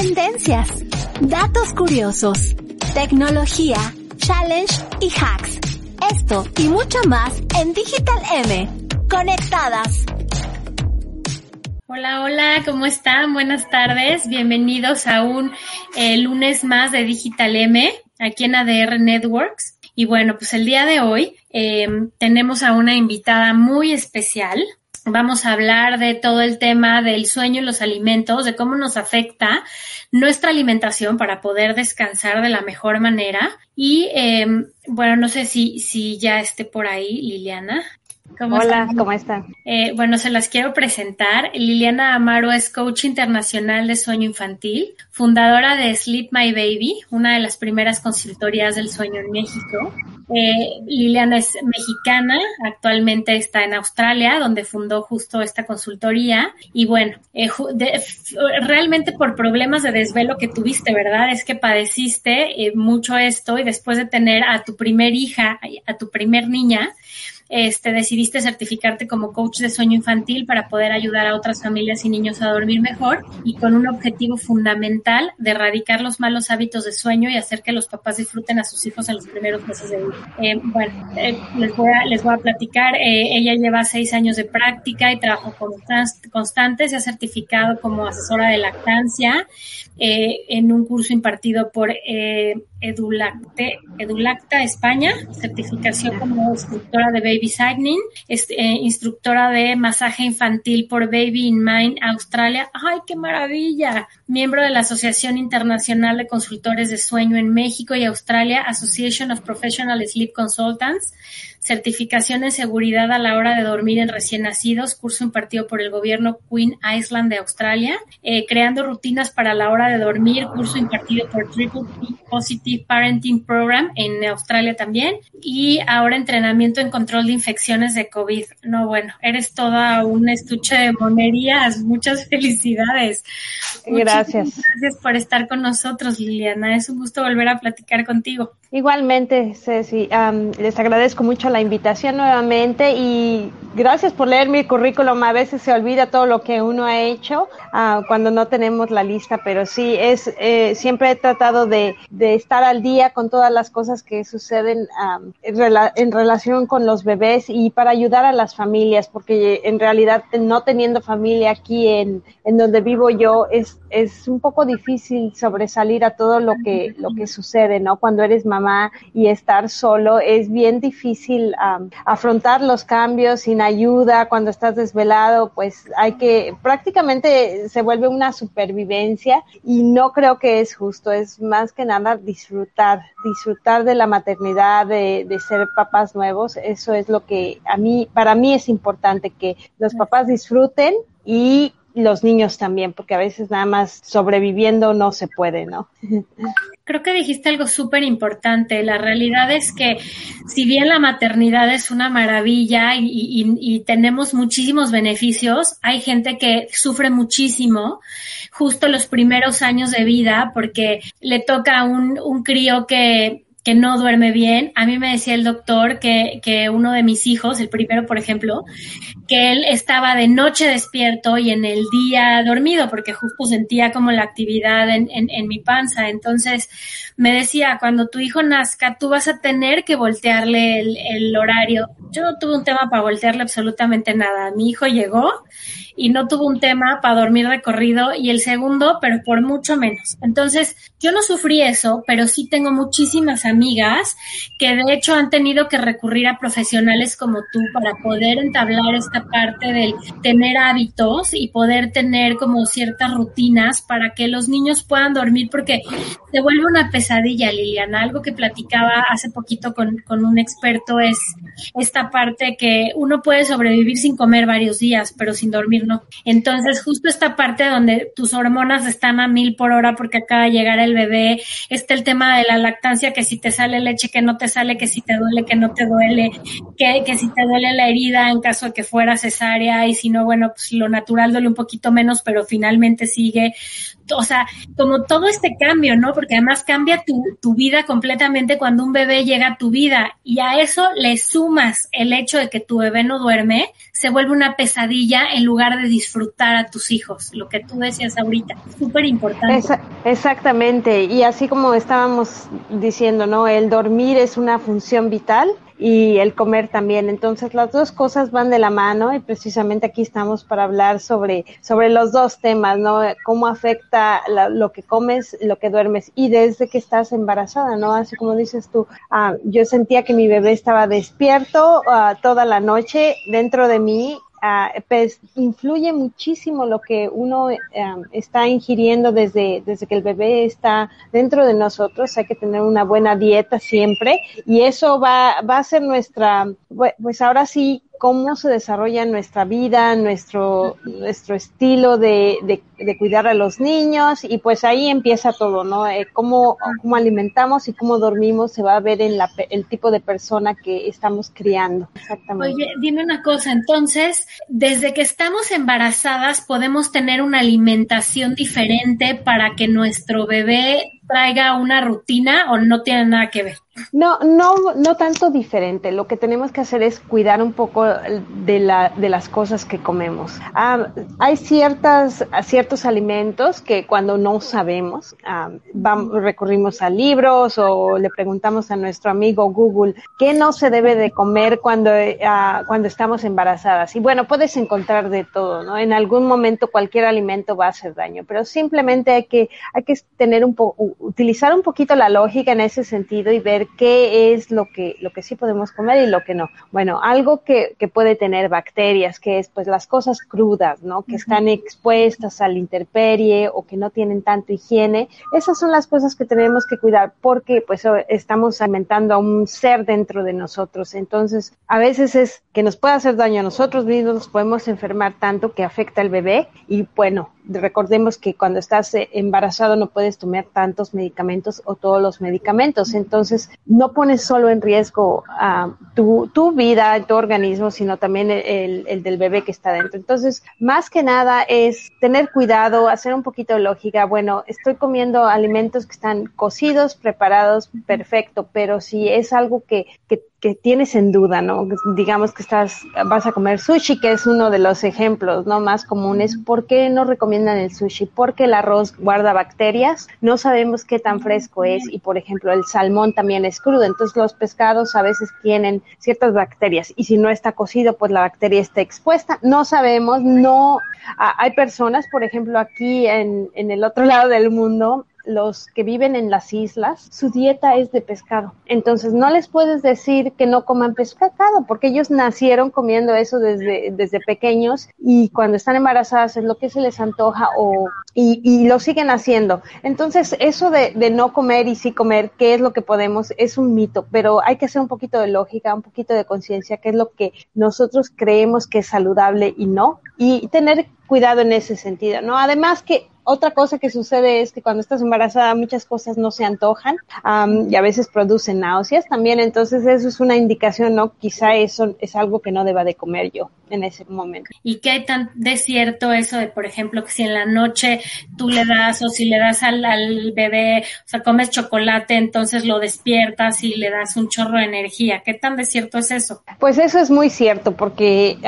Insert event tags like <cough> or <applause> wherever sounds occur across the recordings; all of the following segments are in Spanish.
Tendencias, datos curiosos, tecnología, challenge y hacks. Esto y mucho más en Digital M. Conectadas. Hola, hola, ¿cómo están? Buenas tardes. Bienvenidos a un eh, lunes más de Digital M aquí en ADR Networks. Y bueno, pues el día de hoy eh, tenemos a una invitada muy especial. Vamos a hablar de todo el tema del sueño y los alimentos, de cómo nos afecta nuestra alimentación para poder descansar de la mejor manera. Y eh, bueno, no sé si, si ya esté por ahí Liliana. ¿Cómo Hola, están? ¿cómo están? Eh, bueno, se las quiero presentar. Liliana Amaro es coach internacional de sueño infantil, fundadora de Sleep My Baby, una de las primeras consultorías del sueño en México. Eh, Liliana es mexicana, actualmente está en Australia, donde fundó justo esta consultoría. Y bueno, eh, de, realmente por problemas de desvelo que tuviste, ¿verdad? Es que padeciste mucho esto y después de tener a tu primer hija, a tu primer niña, este, decidiste certificarte como coach de sueño infantil para poder ayudar a otras familias y niños a dormir mejor y con un objetivo fundamental de erradicar los malos hábitos de sueño y hacer que los papás disfruten a sus hijos en los primeros meses de vida. Eh, bueno, eh, les, voy a, les voy a platicar. Eh, ella lleva seis años de práctica y trabajo constante. Se ha certificado como asesora de lactancia en un curso impartido por Edulacte, Edulacta España, certificación como instructora de Baby Signing, eh, instructora de masaje infantil por Baby in Mind Australia. ¡Ay, qué maravilla! Miembro de la Asociación Internacional de Consultores de Sueño en México y Australia, Association of Professional Sleep Consultants certificación en seguridad a la hora de dormir en recién nacidos, curso impartido por el gobierno Queen Island de Australia, eh, creando rutinas para la hora de dormir, curso impartido por Triple P Positive Parenting Program en Australia también, y ahora entrenamiento en control de infecciones de COVID. No, bueno, eres toda un estuche de monerías. Muchas <laughs> felicidades. Gracias. Muchas gracias por estar con nosotros, Liliana. Es un gusto volver a platicar contigo. Igualmente, Ceci, um, les agradezco mucho la invitación nuevamente y gracias por leer mi currículum. A veces se olvida todo lo que uno ha hecho uh, cuando no tenemos la lista, pero sí, es eh, siempre he tratado de, de, estar al día con todas las cosas que suceden um, en, rela en, relación con los bebés y para ayudar a las familias, porque en realidad no teniendo familia aquí en, en donde vivo yo es, es un poco difícil sobresalir a todo lo que, lo que sucede, ¿no? Cuando eres mamá y estar solo, es bien difícil um, afrontar los cambios sin ayuda, cuando estás desvelado, pues hay que, prácticamente se vuelve una supervivencia y no creo que es justo, es más que nada disfrutar, disfrutar de la maternidad, de, de ser papás nuevos, eso es lo que a mí, para mí es importante, que los papás disfruten y los niños también, porque a veces nada más sobreviviendo no se puede, ¿no? Creo que dijiste algo súper importante. La realidad es que si bien la maternidad es una maravilla y, y, tenemos muchísimos beneficios, hay gente que sufre muchísimo justo los primeros años de vida porque le toca un, un crío que que no duerme bien. A mí me decía el doctor que, que uno de mis hijos, el primero, por ejemplo, que él estaba de noche despierto y en el día dormido, porque justo sentía como la actividad en, en, mi panza. Entonces me decía, cuando tu hijo nazca, tú vas a tener que voltearle el, el horario. Yo no tuve un tema para voltearle absolutamente nada. Mi hijo llegó y no tuvo un tema para dormir de corrido y el segundo, pero por mucho menos. Entonces, yo no sufrí eso, pero sí tengo muchísimas amigas que de hecho han tenido que recurrir a profesionales como tú para poder entablar esta parte del tener hábitos y poder tener como ciertas rutinas para que los niños puedan dormir, porque se vuelve una pesadilla, Liliana. Algo que platicaba hace poquito con, con un experto es esta parte que uno puede sobrevivir sin comer varios días, pero sin dormir no. Entonces, justo esta parte donde tus hormonas están a mil por hora porque acaba de llegar el bebé, está el tema de la lactancia, que si te sale leche, que no te sale, que si te duele, que no te duele, que, que si te duele la herida en caso de que fuera cesárea y si no, bueno, pues lo natural duele un poquito menos, pero finalmente sigue o sea, como todo este cambio, ¿no? Porque además cambia tu, tu, vida completamente cuando un bebé llega a tu vida y a eso le sumas el hecho de que tu bebé no duerme, se vuelve una pesadilla en lugar de disfrutar a tus hijos, lo que tú decías ahorita, súper importante. exactamente, y así como estábamos diciendo, ¿no? El dormir es una función vital y el comer también. Entonces las dos cosas van de la mano y precisamente aquí estamos para hablar sobre, sobre los dos temas, ¿no? Cómo afecta lo que comes, lo que duermes y desde que estás embarazada, ¿no? Así como dices tú, ah, yo sentía que mi bebé estaba despierto ah, toda la noche dentro de mí Uh, pues influye muchísimo lo que uno um, está ingiriendo desde, desde que el bebé está dentro de nosotros. Hay que tener una buena dieta siempre y eso va, va a ser nuestra, pues ahora sí, cómo se desarrolla nuestra vida, nuestro, nuestro estilo de, de, cuidar a los niños y pues ahí empieza todo, ¿no? Eh, cómo, cómo, alimentamos y cómo dormimos se va a ver en la, el tipo de persona que estamos criando. Exactamente. Oye, dime una cosa, entonces, desde que estamos embarazadas podemos tener una alimentación diferente para que nuestro bebé traiga una rutina o no tiene nada que ver? No, no, no tanto diferente. Lo que tenemos que hacer es cuidar un poco de, la, de las cosas que comemos. Ah, hay ciertas, ciertos alimentos que cuando no sabemos, vamos, recurrimos a libros o le preguntamos a nuestro amigo Google qué no se debe de comer cuando, ah, cuando estamos embarazadas. Y bueno, puedes encontrar de todo, ¿no? En algún momento cualquier alimento va a hacer daño, pero simplemente hay que, hay que tener un poco, utilizar un poquito la lógica en ese sentido y ver qué es lo que, lo que sí podemos comer y lo que no. Bueno, algo que, que puede tener bacterias, que es pues las cosas crudas, ¿no? Que están expuestas a la intemperie o que no tienen tanto higiene. Esas son las cosas que tenemos que cuidar porque pues estamos alimentando a un ser dentro de nosotros. Entonces, a veces es que nos puede hacer daño a nosotros mismos, nos podemos enfermar tanto que afecta al bebé y bueno, recordemos que cuando estás eh, embarazado no puedes tomar tantos medicamentos o todos los medicamentos. Entonces, no pones solo en riesgo tu, tu vida, tu organismo, sino también el, el, del bebé que está dentro. Entonces, más que nada es tener cuidado, hacer un poquito de lógica. Bueno, estoy comiendo alimentos que están cocidos, preparados, perfecto, pero si es algo que, que que tienes en duda, ¿no? Digamos que estás, vas a comer sushi, que es uno de los ejemplos, ¿no? Más comunes. ¿Por qué no recomiendan el sushi? Porque el arroz guarda bacterias, no sabemos qué tan fresco es y, por ejemplo, el salmón también es crudo. Entonces, los pescados a veces tienen ciertas bacterias y si no está cocido, pues la bacteria está expuesta. No sabemos, no. hay personas, por ejemplo, aquí en, en el otro <laughs> lado del mundo, los que viven en las islas, su dieta es de pescado. Entonces no les puedes decir que no coman pescado porque ellos nacieron comiendo eso desde, desde pequeños y cuando están embarazadas es lo que se les antoja o, y, y lo siguen haciendo. Entonces eso de, de no comer y sí comer, qué es lo que podemos, es un mito, pero hay que hacer un poquito de lógica, un poquito de conciencia, qué es lo que nosotros creemos que es saludable y no, y tener cuidado en ese sentido, ¿no? Además que otra cosa que sucede es que cuando estás embarazada muchas cosas no se antojan y a veces producen náuseas también, entonces eso es una indicación, ¿no? Quizá eso es algo que no deba de comer yo en ese momento. ¿Y qué hay tan de cierto eso de, por ejemplo, que si en la noche tú le das o si le das al, al bebé, o sea, comes chocolate, entonces lo despiertas y le das un chorro de energía? ¿Qué tan de cierto es eso? Pues eso es muy cierto, porque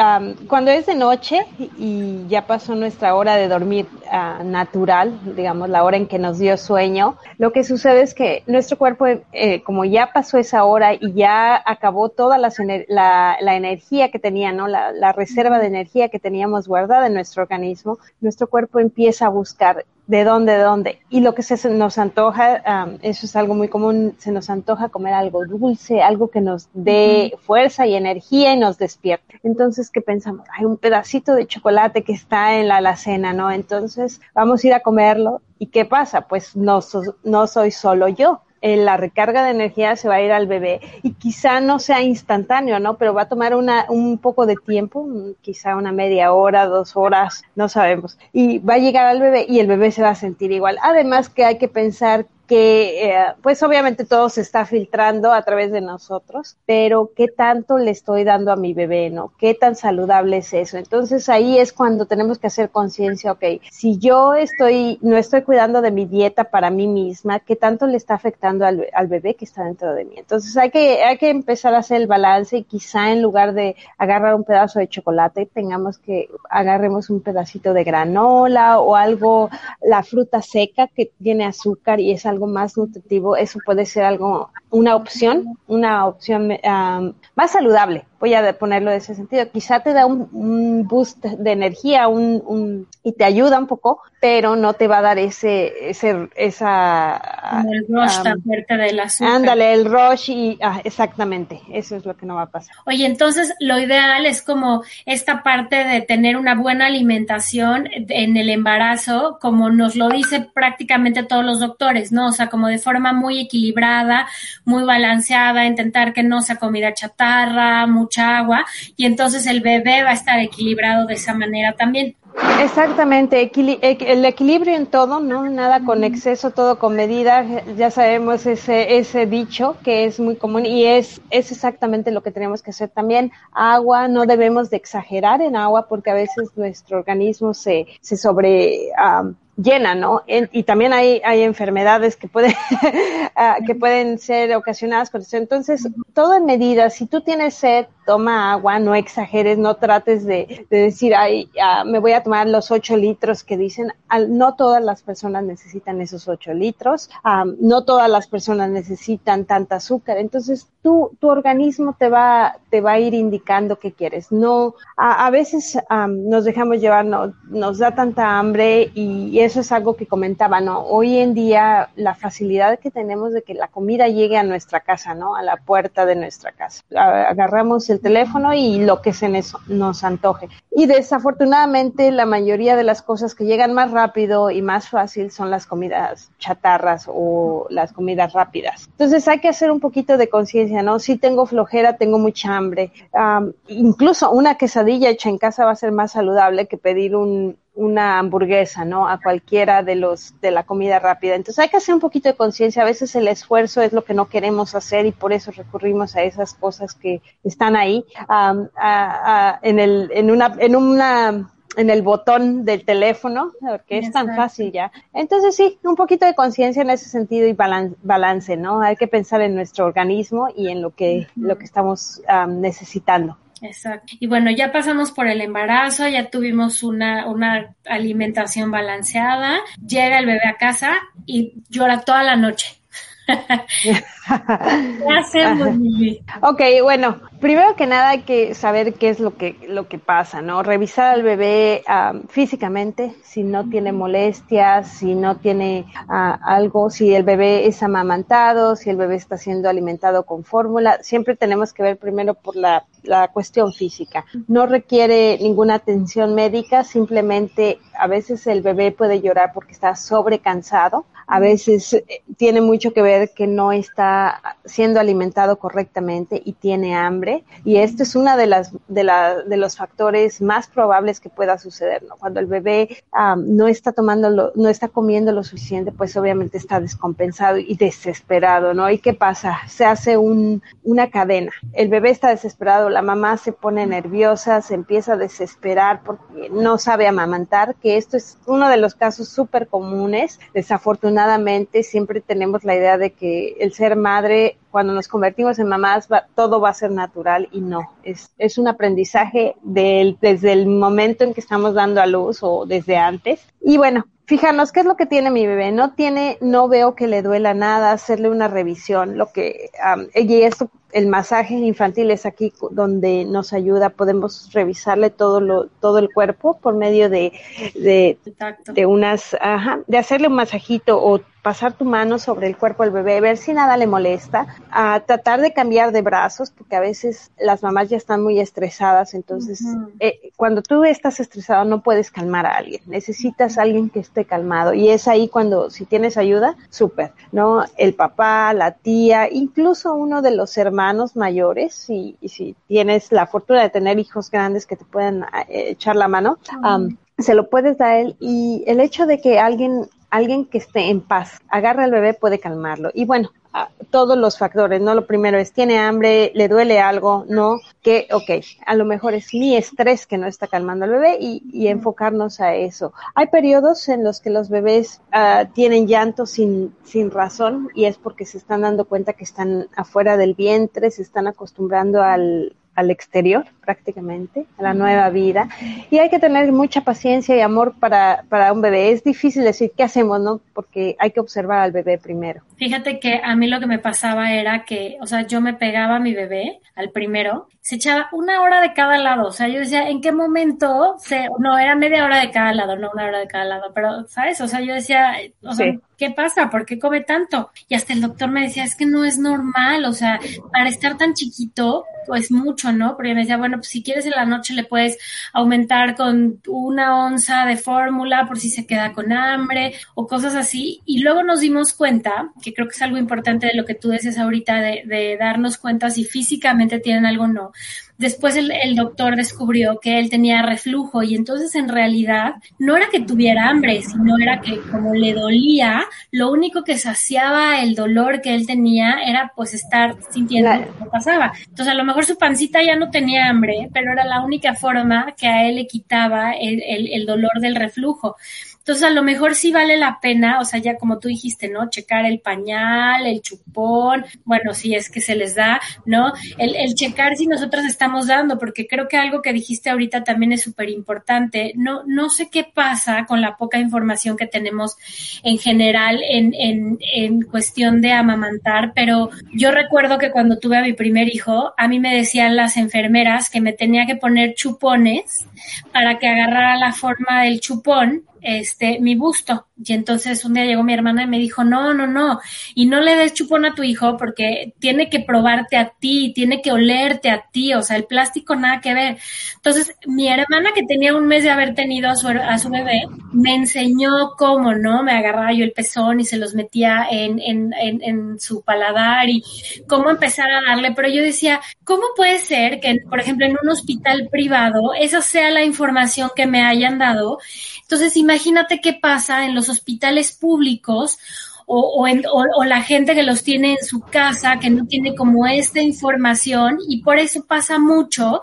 cuando es de noche y ya pasó nuestra hora de dormir uh, natural, digamos, la hora en que nos dio sueño, lo que sucede es que nuestro cuerpo, eh, como ya pasó esa hora y ya acabó toda la, la, energía que tenía, ¿no? La, reserva de energía que teníamos guardada en nuestro organismo, nuestro cuerpo empieza a buscar de dónde, de dónde. Y lo que se nos antoja, eso es algo muy común, se nos antoja comer algo dulce, algo que nos dé fuerza y energía y nos despierte. Entonces, ¿qué pensamos? Hay un pedacito de chocolate que está en la alacena, ¿no? Entonces, vamos a ir a comerlo. ¿Y qué pasa? Pues no, no soy solo yo la recarga de energía se va a ir al bebé y quizá no sea instantáneo, ¿no? Pero va a tomar una, un poco de tiempo, quizá una media hora, dos horas, no sabemos. Y va a llegar al bebé y el bebé se va a sentir igual. Además que hay que pensar que eh, pues obviamente todo se está filtrando a través de nosotros, pero qué tanto le estoy dando a mi bebé, ¿no? ¿Qué tan saludable es eso? Entonces ahí es cuando tenemos que hacer conciencia, ok, si yo estoy, no estoy cuidando de mi dieta para mí misma, ¿qué tanto le está afectando al, al bebé que está dentro de mí? Entonces hay que, hay que empezar a hacer el balance y quizá en lugar de agarrar un pedazo de chocolate, tengamos que agarremos un pedacito de granola o algo, la fruta seca que tiene azúcar y es algo más nutritivo, eso puede ser algo, una opción, una opción más saludable voy a ponerlo de ese sentido. Quizá te da un, boost de energía un, y te ayuda un poco, pero no te va a dar ese, ese esa... el rush tan fuerte del azúcar. Ándale, el rush y ah, exactamente, eso es lo que no va a pasar. Oye, entonces lo ideal es como esta parte de tener una buena alimentación en el embarazo, como nos lo dice prácticamente todos los doctores, ¿no? O sea, como de forma muy equilibrada, muy balanceada, intentar que no sea comida chatarra, mucho agua y entonces el bebé va a estar equilibrado de esa manera también. Exactamente, el equilibrio en todo, ¿no? Nada con exceso, todo con medida. Ya sabemos ese, ese dicho que es muy común y es, es exactamente lo que tenemos que hacer también. Agua, no debemos de exagerar en agua porque a veces nuestro organismo se, se sobre, llena, ¿no? y también hay, hay enfermedades que pueden, <laughs> ah, que pueden ser ocasionadas con eso. Entonces, todo en medida. Si tú tienes sed, toma agua, no exageres, no trates de, de decir, ay, me voy a tomar los ocho litros que dicen. no todas las personas necesitan esos ocho litros, no todas las personas necesitan tanta azúcar. Entonces, tu, tu organismo te va, te va a ir indicando qué quieres. No, a, a veces nos dejamos llevar, no, nos da tanta hambre y eso es algo que comentaba, ¿no? Hoy en día la facilidad que tenemos de que la comida llegue a nuestra casa, ¿no? A la puerta de nuestra casa. Agarramos el teléfono y lo que se nos, antoje. Y desafortunadamente la mayoría de las cosas que llegan más rápido y más fácil son las comidas chatarras o las comidas rápidas. Entonces hay que hacer un poquito de conciencia, ¿no? Si tengo flojera, tengo mucha hambre. incluso una quesadilla hecha en casa va a ser más saludable que pedir un, una hamburguesa, ¿no? A cualquiera de los de la comida rápida. Entonces hay que hacer un poquito de conciencia. A veces el esfuerzo es lo que no queremos hacer y por eso recurrimos a esas cosas que están ahí en el en una en una en el botón del teléfono, porque es tan fácil ya. Entonces sí, un poquito de conciencia en ese sentido y balance, ¿no? Hay que pensar en nuestro organismo y en lo que, lo que estamos necesitando. Exacto. Y bueno, ya pasamos por el embarazo, ya tuvimos una, una alimentación balanceada, llega el bebé a casa y llora toda la noche. <laughs> ¿Qué hacemos, <laughs> Ok, bueno, primero que nada hay que saber qué es lo que, lo que pasa, ¿no? Revisar al bebé físicamente, si no tiene molestias, si no tiene algo, si el bebé es amamantado, si el bebé está siendo alimentado con fórmula. Siempre tenemos que ver primero por la, la cuestión física. No requiere ninguna atención médica, simplemente a veces el bebé puede llorar porque está sobrecansado a veces eh, tiene mucho que ver que no está siendo alimentado correctamente y tiene hambre y esto es una de las de, la, de los factores más probables que pueda suceder ¿no? cuando el bebé no está tomando lo, no está comiendo lo suficiente pues obviamente está descompensado y desesperado no y qué pasa se hace un, una cadena. El bebé está desesperado la mamá se pone nerviosa se empieza a desesperar porque no sabe amamantar que esto es uno de los casos súper comunes desafortunadamente siempre tenemos la idea de que el ser madre, cuando nos convertimos en mamás, todo va a ser natural y no. Es, es un aprendizaje desde el momento en que estamos dando a luz o desde antes. Y bueno, fijarnos qué es lo que tiene mi bebé. No tiene, no veo que le duela nada, hacerle una revisión, lo que, y esto el masaje infantil es aquí donde nos ayuda, podemos revisarle todo lo, todo el cuerpo por medio de, de, de unas, ajá, de hacerle un masajito o pasar tu mano sobre el cuerpo del bebé, ver si nada le molesta, a tratar de cambiar de brazos, porque a veces las mamás ya están muy estresadas, entonces eh, cuando tú estás estresado no puedes calmar a alguien, necesitas a alguien que esté calmado y es ahí cuando si tienes ayuda, súper, ¿no? El papá, la tía, incluso uno de los hermanos mayores, y, si tienes la fortuna de tener hijos grandes que te puedan eh, echar la mano, se lo puedes dar a él y el hecho de que alguien alguien que esté en paz, agarra al bebé, puede calmarlo. Y bueno, todos los factores, ¿no? Lo primero es, ¿tiene hambre? ¿Le duele algo? ¿No? Que, ok, a lo mejor es mi estrés que no está calmando al bebé y, enfocarnos a eso. Hay periodos en los que los bebés uh, tienen llanto sin, sin razón y es porque se están dando cuenta que están afuera del vientre, se están acostumbrando al, al exterior prácticamente, a la nueva vida. Y hay que tener mucha paciencia y amor para, para un bebé. Es difícil decir qué hacemos, ¿no? Porque hay que observar al bebé primero. Fíjate que a mí lo que me pasaba era que, o sea, yo me pegaba a mi bebé, al primero, se echaba una hora de cada lado. O sea, yo decía, ¿en qué momento? Se, no, era media hora de cada lado, no una hora de cada lado. Pero, ¿sabes? O sea, yo decía, o sea, ¿qué pasa? ¿Por qué come tanto? Y hasta el doctor me decía, es que no es normal. O sea, para estar tan chiquito, pues mucho, ¿no? Porque me decía, bueno, pues si quieres en la noche le puedes aumentar con una onza de fórmula por si se queda con hambre o cosas así. Y luego nos dimos cuenta, que creo que es algo importante de lo que tú decías ahorita, de, de darnos cuenta si físicamente tienen algo o no. Después el, doctor descubrió que él tenía reflujo y entonces en realidad no era que tuviera hambre, sino era que como le dolía, lo único que saciaba el dolor que él tenía era pues estar sintiendo lo que pasaba. Entonces a lo mejor su pancita ya no tenía hambre, pero era la única forma que a él le quitaba el, el dolor del reflujo. Entonces, a lo mejor sí vale la pena, o sea, ya como tú dijiste, ¿no? Checar el pañal, el chupón, bueno, si es que se les da, ¿no? El, el checar si nosotros estamos dando, porque creo que algo que dijiste ahorita también es súper importante. No, no sé qué pasa con la poca información que tenemos en general en, en, en cuestión de amamantar, pero yo recuerdo que cuando tuve a mi primer hijo, a mí me decían las enfermeras que me tenía que poner chupones para que agarrara la forma del chupón este, mi busto. Y entonces un día llegó mi hermana y me dijo, no, no, no, y no le des chupón a tu hijo porque tiene que probarte a ti, tiene que olerte a ti, o sea, el plástico nada que ver. Entonces, mi hermana que tenía un mes de haber tenido a su, a su bebé, me enseñó cómo, ¿no? Me agarraba yo el pezón y se los metía en, en, en, en su paladar y cómo empezar a darle, pero yo decía, ¿cómo puede ser que, por ejemplo, en un hospital privado, esa sea la información que me hayan dado? Entonces, imagínate qué pasa en los hospitales públicos o, o, la gente que los tiene en su casa, que no tiene como esta información y por eso pasa mucho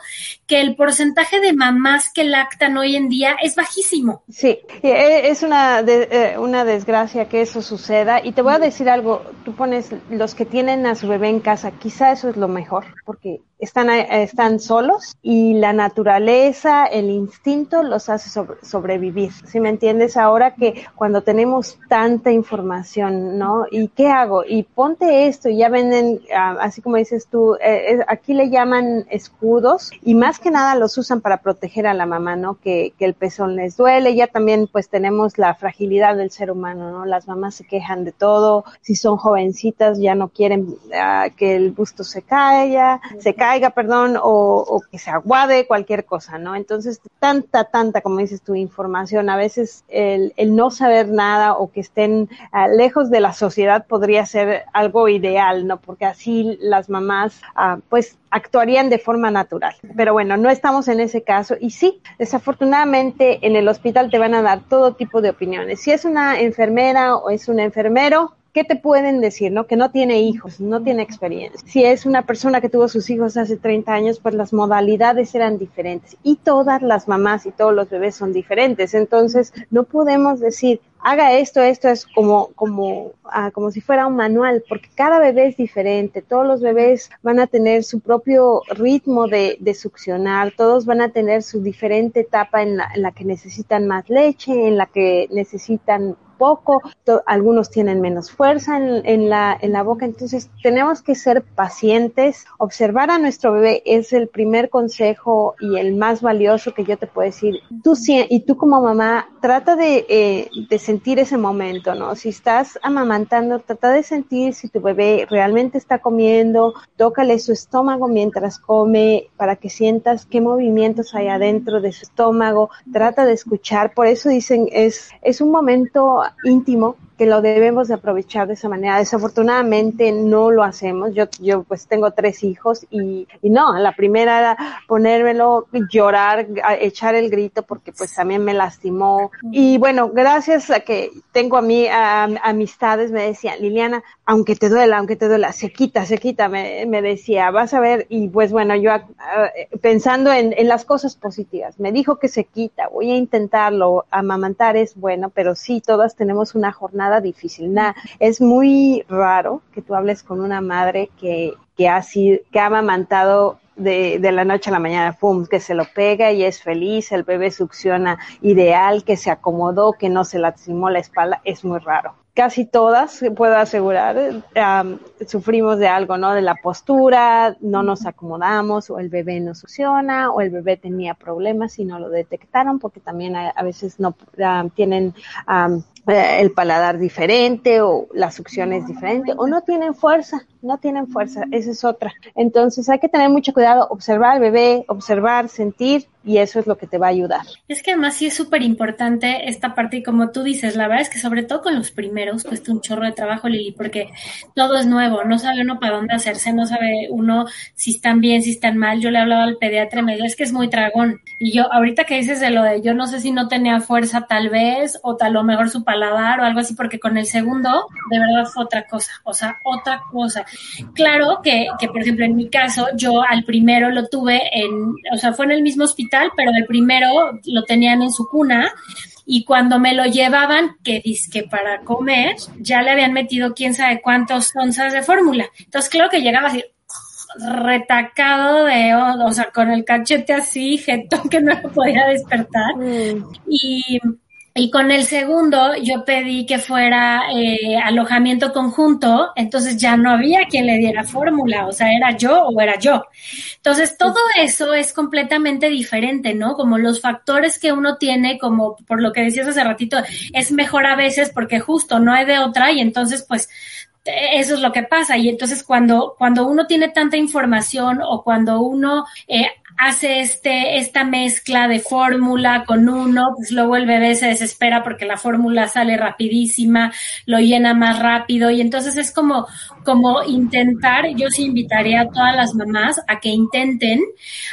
que el porcentaje de mamás que lactan hoy en día es bajísimo. Sí, e, es una, eh, una desgracia que eso suceda y te voy a decir algo, tú pones los que tienen a su bebé en casa, quizá eso es lo mejor, porque están, están solos y la naturaleza, el instinto los hace sobrevivir. Si me entiendes? Ahora que cuando tenemos tanta información, ¿no? ¿Y qué hago? Y ponte esto, y ya venden, ah, así como dices tú, eh, aquí le llaman escudos y más que nada los usan para proteger a la mamá, ¿no? Que, que el pezón les duele. Ya también pues tenemos la fragilidad del ser humano, ¿no? Las mamás se quejan de todo. Si son jovencitas ya no quieren ah, que el busto se caiga, se caiga perdón, o, que se aguade, cualquier cosa, ¿no? Entonces, tanta, tanta, como dices tu información, a veces el, el no saber nada o que estén ah, lejos de la sociedad podría ser algo ideal, ¿no? Porque así las mamás, uh, pues, actuarían de forma natural. Pero bueno, no estamos en ese caso. Y sí, desafortunadamente en el hospital te van a dar todo tipo de opiniones. Si es una enfermera o es un enfermero, ¿qué te pueden decir, no? Que no tiene hijos, no tiene experiencia. Si es una persona que tuvo sus hijos hace 30 años, pues las modalidades eran diferentes. Y todas las mamás y todos los bebés son diferentes. Entonces, no podemos decir, haga esto, esto es como, como, ah, como si fuera un manual, porque cada bebé es diferente, todos los bebés van a tener su propio ritmo de, de succionar, todos van a tener su diferente etapa en la, en la que necesitan más leche, en la que necesitan poco, algunos tienen menos fuerza en, la, en la boca, entonces tenemos que ser pacientes, observar a nuestro bebé es el primer consejo y el más valioso que yo te puedo decir. Tú y tú como mamá, trata de, eh, de sentir ese momento, ¿no? Si estás amamantando, trata de sentir si tu bebé realmente está comiendo, tócale su estómago mientras come para que sientas qué movimientos hay adentro de su estómago, trata de escuchar, por eso dicen es, es un momento íntimo que lo debemos de aprovechar de esa manera. Desafortunadamente no lo hacemos. Yo, yo pues tengo tres hijos y, y no, la primera era ponérmelo, llorar, echar el grito porque pues también me lastimó. Y bueno, gracias a que tengo a mí amistades, me decían, Liliana, aunque te duela, aunque te duela, se quita, se quita, me, me decía, vas a ver. Y pues bueno, yo uh, pensando en, en las cosas positivas, me dijo que se quita, voy a intentarlo, amamantar es bueno, pero sí, todas tenemos una jornada difícil. Nada, es muy raro que tú hables con una madre que, que ha sido, que ha amamantado de, de, la noche a la mañana, pum, que se lo pega y es feliz, el bebé succiona ideal, que se acomodó, que no se lastimó la espalda, es muy raro. Casi todas, puedo asegurar, sufrimos de algo, ¿no? De la postura, no nos acomodamos, o el bebé no succiona, o el bebé tenía problemas y no lo detectaron, porque también a, a veces no tienen eh, el paladar diferente o la succión es diferente o no tienen fuerza, no tienen fuerza, esa es otra. Entonces hay que tener mucho cuidado, observar al bebé, observar, sentir y eso es lo que te va a ayudar. Es que además sí es súper importante esta parte y como tú dices, la verdad es que sobre todo con los primeros cuesta un chorro de trabajo, Lili, porque todo es nuevo, no sabe uno para dónde hacerse, no sabe uno si están bien, si están mal. Yo le hablaba al pediatra y me dijo, es que es muy tragón. Y yo, ahorita que dices de lo de yo no sé si no tenía fuerza tal vez o tal o mejor su paladar o algo así, porque con el segundo de verdad fue otra cosa, o sea, otra cosa. Claro que, que por ejemplo en mi caso, yo al primero lo tuve en, o sea, fue en el mismo hospital pero el primero lo tenían en su cuna y cuando me lo llevaban, que que para comer, ya le habían metido quién sabe cuántos onzas de fórmula. Entonces creo que llegaba así retacado de, o sea, con el cachete así, jetón que no lo podía despertar. Mm. Y y con el segundo yo pedí que fuera eh, alojamiento conjunto, entonces ya no había quien le diera fórmula, o sea, era yo o era yo. Entonces todo eso es completamente diferente, ¿no? Como los factores que uno tiene, como por lo que decías hace ratito, es mejor a veces porque justo no hay de otra y entonces pues eso es lo que pasa. Y entonces cuando, cuando uno tiene tanta información o cuando uno eh, hace este, esta mezcla de fórmula con uno, pues luego el bebé se desespera porque la fórmula sale rapidísima, lo llena más rápido y entonces es como, como intentar, yo sí invitaría a todas las mamás a que intenten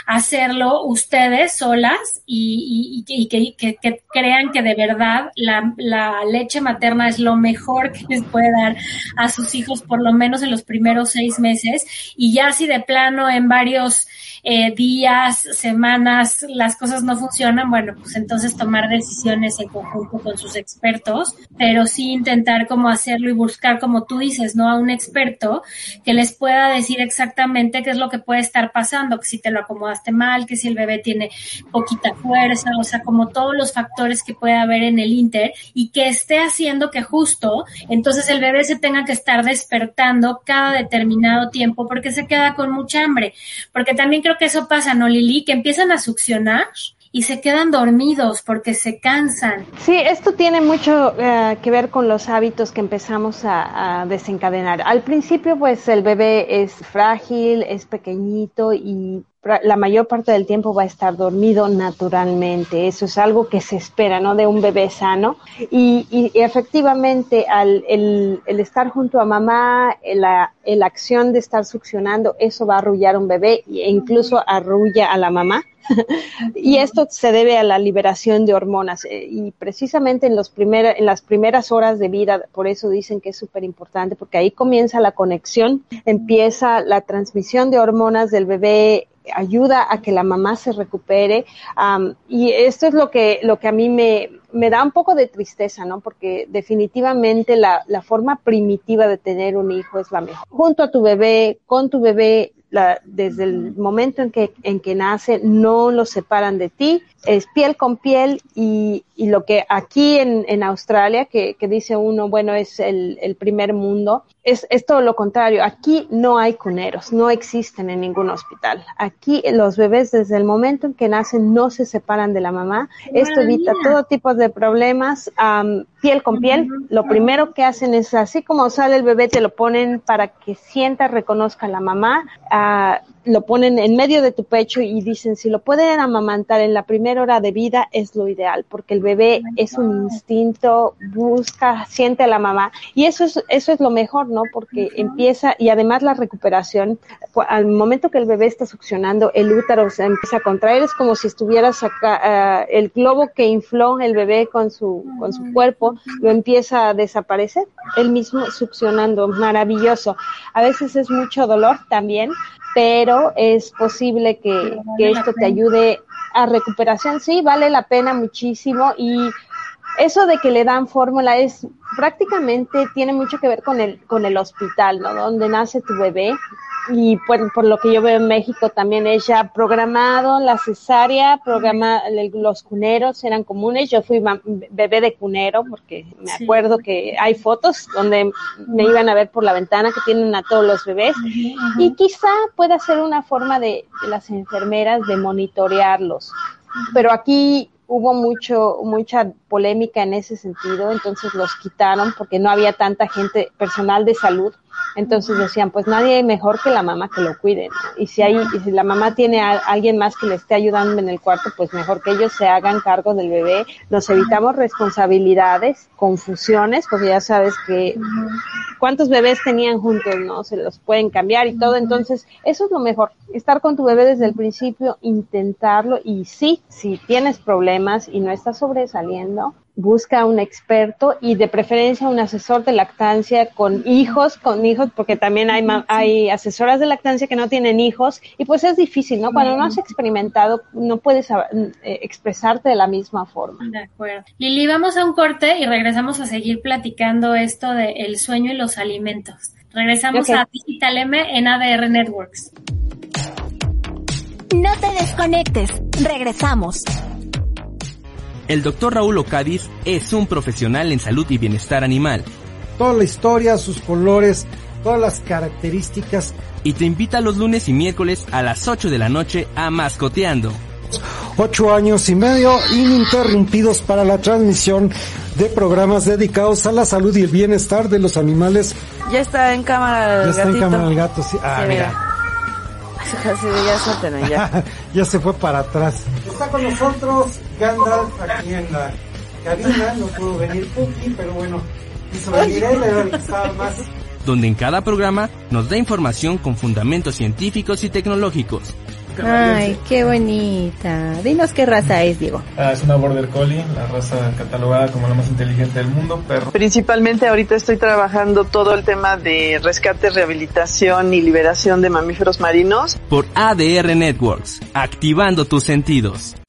hacerlo ustedes solas y, y, y que, que, crean que de verdad la, la leche materna es lo mejor que les puede dar a sus hijos por lo menos en los primeros seis meses y ya si de plano en varios eh, días, semanas, las cosas no funcionan, bueno, pues entonces tomar decisiones en conjunto con sus expertos, pero sí intentar como hacerlo y buscar, como tú dices, ¿no? A un experto que les pueda decir exactamente qué es lo que puede estar pasando, que si te lo acomodaste mal, que si el bebé tiene poquita fuerza, o sea, como todos los factores que puede haber en el Inter y que esté haciendo que justo entonces el bebé se tenga que estar despertando cada determinado tiempo porque se queda con mucha hambre, porque también creo que eso pasa, ¿no, Lili? Que empiezan a succionar y se quedan dormidos porque se cansan. Sí, esto tiene mucho eh, que ver con los hábitos que empezamos a, desencadenar. Al principio, pues el bebé es frágil, es pequeñito y la mayor parte del tiempo va a estar dormido naturalmente. Eso es algo que se espera, ¿no? De un bebé sano. Y, y, efectivamente, al el, estar junto a mamá, la, acción de estar succionando, eso va a arrullar un bebé e incluso arrulla a la mamá. Y esto se debe a la liberación de hormonas eh, y precisamente en, los en las primeras horas de vida, por eso dicen que es súper importante, porque ahí comienza la conexión, empieza la transmisión de hormonas del bebé ayuda a que la mamá se recupere y esto es lo que lo que a mí me, me da un poco de tristeza, ¿no? Porque definitivamente la, la forma primitiva de tener un hijo es la mejor. Junto a tu bebé, con tu bebé, la, desde el momento en que, en que nace, no lo separan de ti, es piel con piel y, y lo que aquí en, en Australia, que, que, dice uno, bueno, es el, el, primer mundo, es, es todo lo contrario. Aquí no hay cuneros, no existen en ningún hospital. Aquí los bebés desde el momento en que nacen no se separan de la mamá. Esto evita todo tipo de problemas. Um, piel con piel, lo primero que hacen es así como sale el bebé, te lo ponen para que sienta, reconozca a la mamá, uh, lo ponen en medio de tu pecho y dicen si lo pueden amamantar en la primera hora de vida es lo ideal, porque el bebé es un instinto, busca, siente a la mamá y eso es, eso es lo mejor, ¿no? Porque empieza y además la recuperación, al momento que el bebé está succionando, el útero se empieza a contraer, es como si estuvieras acá, uh, el globo que infló el bebé con su, con su cuerpo, lo empieza a desaparecer, él mismo succionando, maravilloso. A veces es mucho dolor también, pero es posible que, que esto te ayude a recuperación. Sí, vale la pena muchísimo y eso de que le dan fórmula es prácticamente tiene mucho que ver con el con el hospital, ¿no? Donde nace tu bebé y por, por lo que yo veo en México también es ya programado la cesárea, programa los cuneros eran comunes. Yo fui bebé de cunero porque me sí. acuerdo que hay fotos donde me iban a ver por la ventana que tienen a todos los bebés y quizá pueda ser una forma de, de las enfermeras de monitorearlos. Pero aquí hubo mucho, mucha polémica en ese sentido, entonces los quitaron porque no había tanta gente, personal de salud. Entonces decían, pues nadie mejor que la mamá que lo cuide. ¿no? Y si hay, y si la mamá tiene a alguien más que le esté ayudando en el cuarto, pues mejor que ellos se hagan cargo del bebé. Nos evitamos responsabilidades, confusiones, porque ya sabes que cuántos bebés tenían juntos, ¿no? Se los pueden cambiar y todo. Entonces, eso es lo mejor. Estar con tu bebé desde el principio, intentarlo y sí, si tienes problemas y no estás sobresaliendo, busca un experto y de preferencia un asesor de lactancia con hijos, con hijos, porque también hay, hay asesoras de lactancia que no tienen hijos y pues es difícil, ¿no? Cuando no has experimentado no puedes eh, expresarte de la misma forma. De acuerdo. Lili, vamos a un corte y regresamos a seguir platicando esto del el sueño y los alimentos. Regresamos okay. a Digital M en ADR Networks. No te desconectes, regresamos. El doctor Raúl Ocadiz es un profesional en salud y bienestar animal. Toda la historia, sus colores, todas las características. Y te invita los lunes y miércoles a las 8 de la noche a Mascoteando. Ocho años y medio ininterrumpidos para la transmisión de programas dedicados a la salud y el bienestar de los animales. Ya está en cámara el Ya está gatito. en cámara el gato, sí. Ah, Sí, mira. Así de ya suéltenlo, ya. <laughs> ya se fue para atrás. Está con nosotros Gandalf aquí en la cabina. No pudo venir Puki, pero bueno, quiso venir él, era el que estaba más. donde en cada programa nos da información con fundamentos científicos y tecnológicos. Ay, qué bonita. Dinos qué raza es, Diego. Ah, es una Border Collie, la raza catalogada como la más inteligente del mundo, perro. Principalmente ahorita estoy trabajando todo el tema de rescate, rehabilitación y liberación de mamíferos marinos. Por ADR Networks, activando tus sentidos.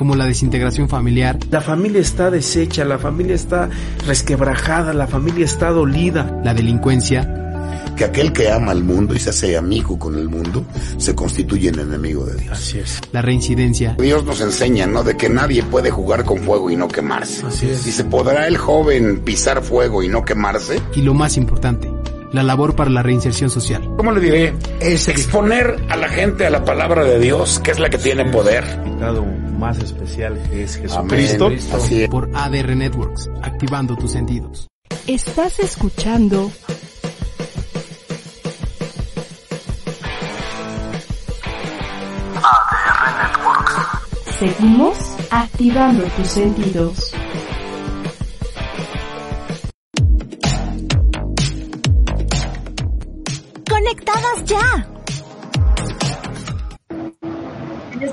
como la desintegración familiar. La familia está deshecha, la familia está resquebrajada, la familia está dolida. La delincuencia. Que aquel que ama al mundo y se hace amigo con el mundo, se constituye en enemigo de Dios. Así es. La reincidencia. Dios nos enseña, ¿no? De que nadie puede jugar con fuego y no quemarse. Así es. Dice, ¿podrá el joven pisar fuego y no quemarse? Y lo más importante, la labor para la reinserción social. ¿Cómo le diré? Es exponer a la gente a la palabra de Dios, que es la que tiene poder. Más especial que es Jesucristo. Amén. Así es. Por ADR Networks, activando tus sentidos. Estás escuchando ADR Networks. Seguimos activando tus sentidos.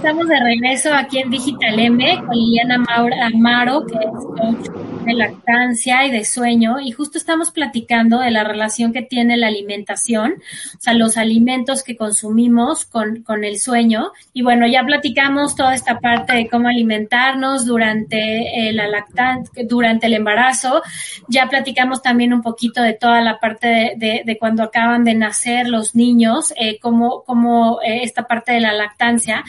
Estamos de regreso aquí en Digital M con Liliana Maura Amaro, que es de lactancia y de sueño y justo estamos platicando de la relación que tiene la alimentación, o sea, los alimentos que consumimos con, con el sueño. Y bueno, ya platicamos toda esta parte de cómo alimentarnos durante eh, la lactancia, durante el embarazo. Ya platicamos también un poquito de toda la parte de, de, de cuando acaban de nacer los niños, eh, cómo, cómo eh, esta parte de la lactancia.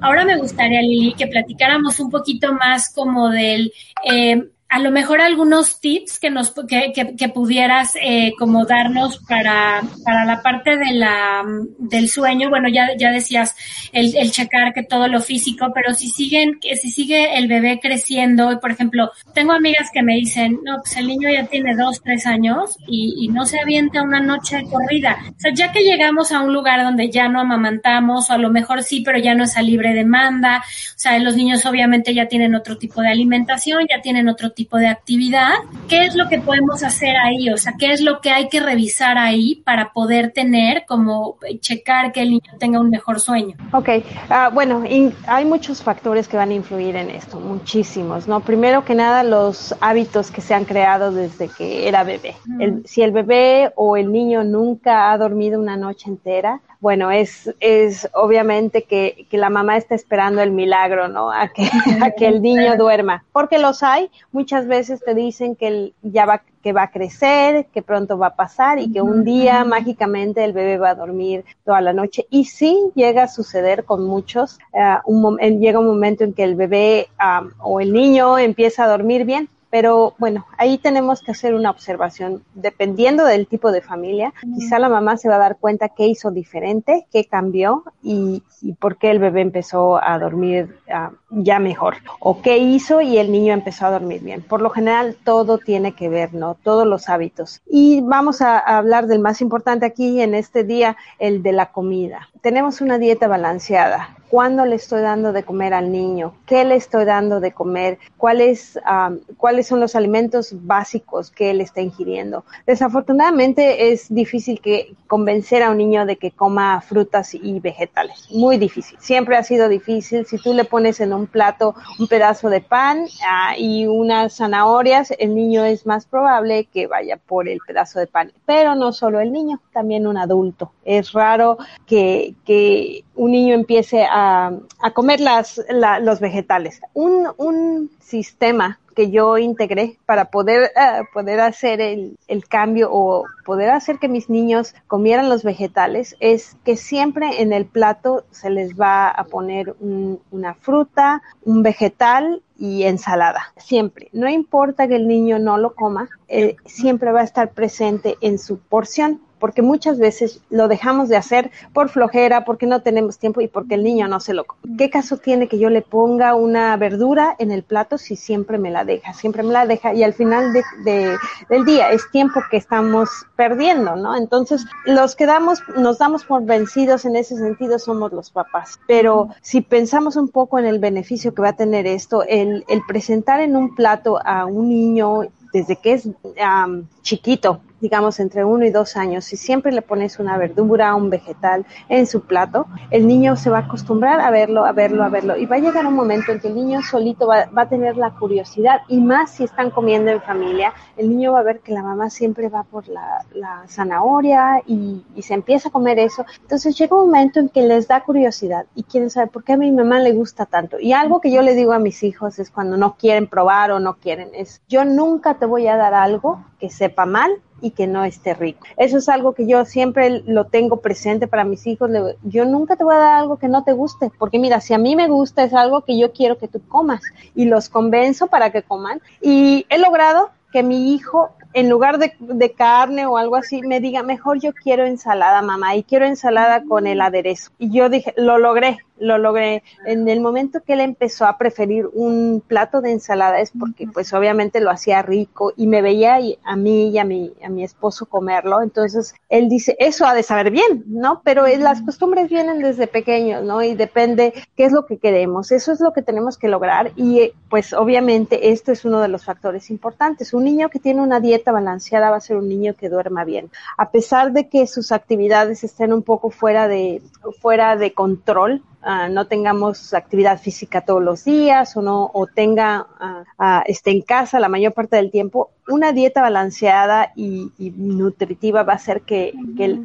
Ahora me gustaría, Lili, que platicáramos un poquito más como del eh, a lo mejor algunos tips que nos que, que, que pudieras eh, como darnos para, para la parte de la del sueño. Bueno ya ya decías el, el checar que todo lo físico pero si siguen que si sigue el bebé creciendo y por ejemplo tengo amigas que me dicen no pues el niño ya tiene dos tres años y, y no se avienta una noche corrida o sea ya que llegamos a un lugar donde ya no amamantamos o a lo mejor sí pero ya no es a libre demanda o sea los niños obviamente ya tienen otro tipo de alimentación ya tienen otro tipo de actividad, ¿qué es lo que podemos hacer ahí? O sea, ¿qué es lo que hay que revisar ahí para poder tener, como checar que el niño tenga un mejor sueño? Ok, uh, bueno, hay muchos factores que van a influir en esto, muchísimos, ¿no? Primero que nada, los hábitos que se han creado desde que era bebé. Mm. El, si el bebé o el niño nunca ha dormido una noche entera, bueno, es, es obviamente que, que, la mamá está esperando el milagro, ¿no? A que, <laughs> a que el niño duerma. Porque los hay, muchas veces te dicen que el, ya va, que va a crecer, que pronto va a pasar y que un día mágicamente el bebé va a dormir toda la noche. Y sí llega a suceder con muchos, uh, un, llega un momento en que el bebé um, o el niño empieza a dormir bien, pero bueno, ahí tenemos que hacer una observación. Dependiendo del tipo de familia, quizá la mamá se va a dar cuenta qué hizo diferente, qué cambió y, y por qué el bebé empezó a dormir uh, ya mejor. O qué hizo y el niño empezó a dormir bien. Por lo general, todo tiene que ver, ¿no? Todos los hábitos. Y vamos a, hablar del más importante aquí en este día, el de la comida. Tenemos una dieta balanceada cuándo le estoy dando de comer al niño, qué le estoy dando de comer, cuáles, um, cuáles son los alimentos básicos que él está ingiriendo. Desafortunadamente es difícil que convencer a un niño de que coma frutas y vegetales. Muy difícil. Siempre ha sido difícil. Si tú le pones en un plato un pedazo de pan uh, y unas zanahorias, el niño es más probable que vaya por el pedazo de pan. Pero no solo el niño, también un adulto. Es raro que, que un niño empiece a, a comer las, la, los vegetales. Un, un sistema que yo integré para poder, uh, poder hacer el, el, cambio o poder hacer que mis niños comieran los vegetales es que siempre en el plato se les va a poner un, una fruta, un vegetal y ensalada. Siempre. No importa que el niño no lo coma, eh, siempre va a estar presente en su porción porque muchas veces lo dejamos de hacer por flojera, porque no tenemos tiempo y porque el niño no se lo come. ¿Qué caso tiene que yo le ponga una verdura en el plato si siempre me la deja? Siempre me la deja y al final de, de, del día es tiempo que estamos perdiendo, ¿no? Entonces, los que damos, nos damos por vencidos en ese sentido somos los papás. Pero si pensamos un poco en el beneficio que va a tener esto, el, el presentar en un plato a un niño desde que es um, chiquito, digamos entre uno y dos años, si siempre le pones una verdura, un vegetal en su plato, el niño se va a acostumbrar a verlo, a verlo, a verlo. Y va a llegar un momento en que el niño solito va, va a tener la curiosidad, y más si están comiendo en familia, el niño va a ver que la mamá siempre va por la, la zanahoria y, y, se empieza a comer eso. Entonces llega un momento en que les da curiosidad y quieren saber por qué a mi mamá le gusta tanto. Y algo que yo le digo a mis hijos es cuando no quieren probar o no quieren, es yo nunca te voy a dar algo que sepa mal y que no esté rico. Eso es algo que yo siempre lo tengo presente para mis hijos. Yo nunca te voy a dar algo que no te guste, porque mira, si a mí me gusta es algo que yo quiero que tú comas y los convenzo para que coman. Y he logrado que mi hijo en lugar de, de, carne o algo así, me diga, mejor yo quiero ensalada, mamá, y quiero ensalada con el aderezo. Y yo dije, lo logré, lo logré. En el momento que él empezó a preferir un plato de ensalada es porque pues obviamente lo hacía rico y me veía a mí y a mi, a mi esposo comerlo. Entonces él dice, eso ha de saber bien, ¿no? Pero las costumbres vienen desde pequeños, ¿no? Y depende qué es lo que queremos. Eso es lo que tenemos que lograr y pues obviamente esto es uno de los factores importantes. Un niño que tiene una dieta balanceada va a ser un niño que duerma bien. A pesar de que sus actividades estén un poco fuera de, fuera de control, ah, no tengamos actividad física todos los días o no o tenga ah, ah, esté en casa la mayor parte del tiempo, una dieta balanceada y, nutritiva va a hacer que,